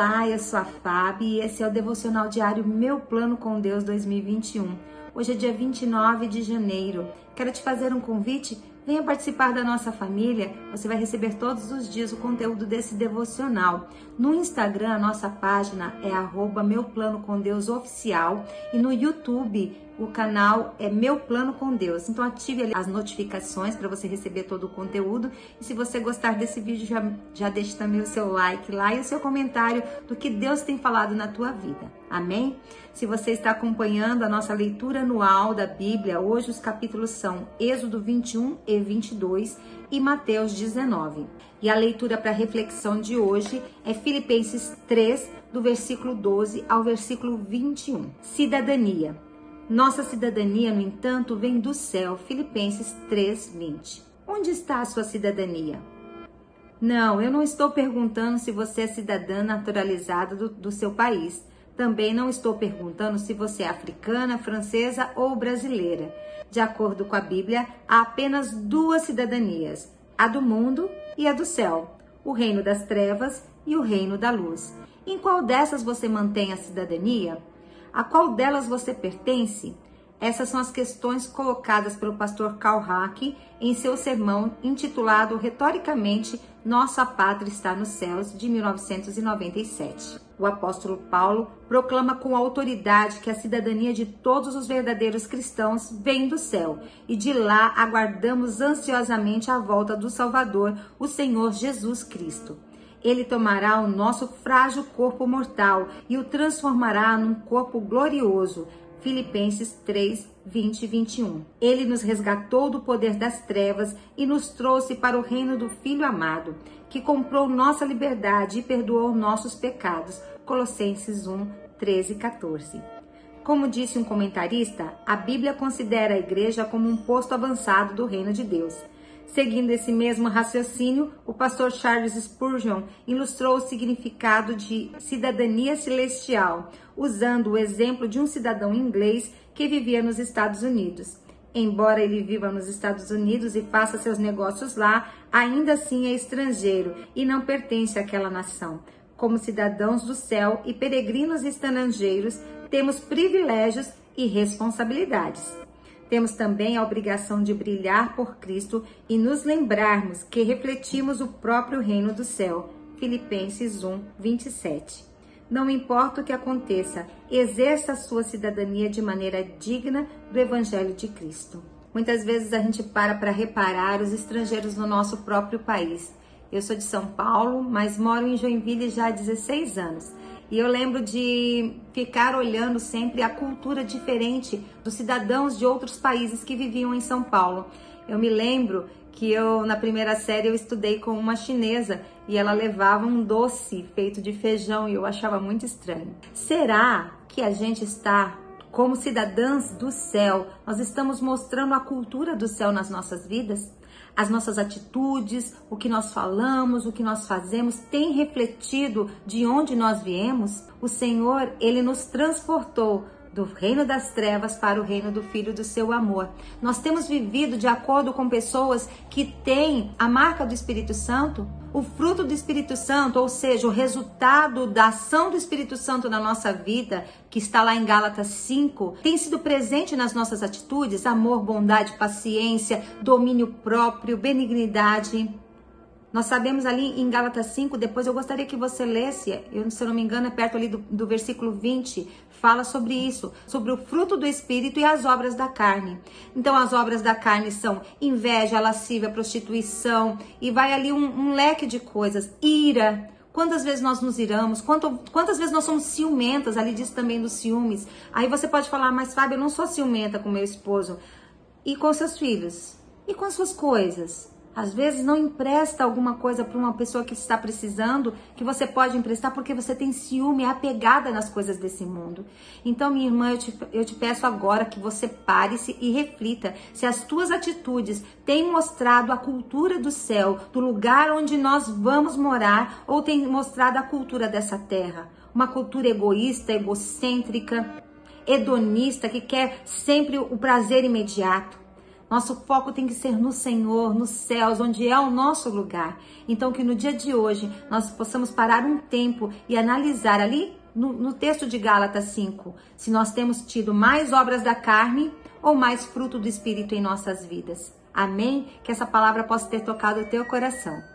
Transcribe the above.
Olá, eu sou a Fábio e esse é o devocional diário Meu Plano com Deus 2021. Hoje é dia 29 de janeiro. Quero te fazer um convite. Venha participar da nossa família. Você vai receber todos os dias o conteúdo desse devocional. No Instagram, a nossa página é Meu Plano com Deus Oficial e no YouTube o canal é Meu Plano com Deus. Então ative as notificações para você receber todo o conteúdo. E se você gostar desse vídeo, já, já deixe também o seu like lá e o seu comentário do que Deus tem falado na tua vida. Amém? Se você está acompanhando a nossa leitura anual da Bíblia, hoje os capítulos são Êxodo 21 e 22 e Mateus 19. E a leitura para reflexão de hoje é Filipenses 3, do versículo 12 ao versículo 21. Cidadania. Nossa cidadania, no entanto, vem do céu. Filipenses 3:20. Onde está a sua cidadania? Não, eu não estou perguntando se você é cidadã naturalizada do, do seu país. Também não estou perguntando se você é africana, francesa ou brasileira. De acordo com a Bíblia, há apenas duas cidadanias: a do mundo e a do céu, o reino das trevas e o reino da luz. Em qual dessas você mantém a cidadania? A qual delas você pertence? Essas são as questões colocadas pelo pastor Karl Hack em seu sermão intitulado retoricamente Nossa Pátria está nos Céus, de 1997. O apóstolo Paulo proclama com autoridade que a cidadania de todos os verdadeiros cristãos vem do céu e de lá aguardamos ansiosamente a volta do Salvador, o Senhor Jesus Cristo. Ele tomará o nosso frágil corpo mortal e o transformará num corpo glorioso. Filipenses 3, 20 e 21. Ele nos resgatou do poder das trevas e nos trouxe para o reino do Filho amado, que comprou nossa liberdade e perdoou nossos pecados. Colossenses 1, 13 e 14. Como disse um comentarista, a Bíblia considera a igreja como um posto avançado do reino de Deus. Seguindo esse mesmo raciocínio, o pastor Charles Spurgeon ilustrou o significado de cidadania celestial, usando o exemplo de um cidadão inglês que vivia nos Estados Unidos. Embora ele viva nos Estados Unidos e faça seus negócios lá, ainda assim é estrangeiro e não pertence àquela nação. Como cidadãos do céu e peregrinos estrangeiros, temos privilégios e responsabilidades. Temos também a obrigação de brilhar por Cristo e nos lembrarmos que refletimos o próprio reino do céu. Filipenses 1, 27. Não importa o que aconteça, exerça a sua cidadania de maneira digna do Evangelho de Cristo. Muitas vezes a gente para para reparar os estrangeiros no nosso próprio país. Eu sou de São Paulo, mas moro em Joinville já há 16 anos. E eu lembro de ficar olhando sempre a cultura diferente dos cidadãos de outros países que viviam em São Paulo. Eu me lembro que eu na primeira série eu estudei com uma chinesa e ela levava um doce feito de feijão e eu achava muito estranho. Será que a gente está como cidadãs do céu, nós estamos mostrando a cultura do céu nas nossas vidas? as nossas atitudes, o que nós falamos, o que nós fazemos tem refletido de onde nós viemos? O Senhor, ele nos transportou do reino das trevas para o reino do Filho do seu amor. Nós temos vivido de acordo com pessoas que têm a marca do Espírito Santo, o fruto do Espírito Santo, ou seja, o resultado da ação do Espírito Santo na nossa vida, que está lá em Gálatas 5, tem sido presente nas nossas atitudes: amor, bondade, paciência, domínio próprio, benignidade. Nós sabemos ali em Gálatas 5, depois eu gostaria que você lesse, eu, se eu não me engano, é perto ali do, do versículo 20, fala sobre isso, sobre o fruto do Espírito e as obras da carne. Então, as obras da carne são inveja, lascívia, prostituição, e vai ali um, um leque de coisas, ira. Quantas vezes nós nos iramos? Quanto, quantas vezes nós somos ciumentas? Ali diz também dos ciúmes. Aí você pode falar, mas Fábio, eu não sou ciumenta com meu esposo. E com seus filhos? E com as suas coisas? Às vezes não empresta alguma coisa para uma pessoa que está precisando, que você pode emprestar porque você tem ciúme, é apegada nas coisas desse mundo. Então, minha irmã, eu te, eu te peço agora que você pare-se e reflita se as tuas atitudes têm mostrado a cultura do céu, do lugar onde nós vamos morar, ou têm mostrado a cultura dessa terra. Uma cultura egoísta, egocêntrica, hedonista, que quer sempre o prazer imediato Nosso foco tem que ser no Senhor, nos céus, onde é o nosso lugar. Então, que no dia de hoje nós possamos parar um tempo e analisar ali no, no texto de Gálatas 5, se nós temos tido mais obras da carne ou mais fruto do Espírito em nossas vidas. Amém? Que essa palavra possa ter tocado o teu coração.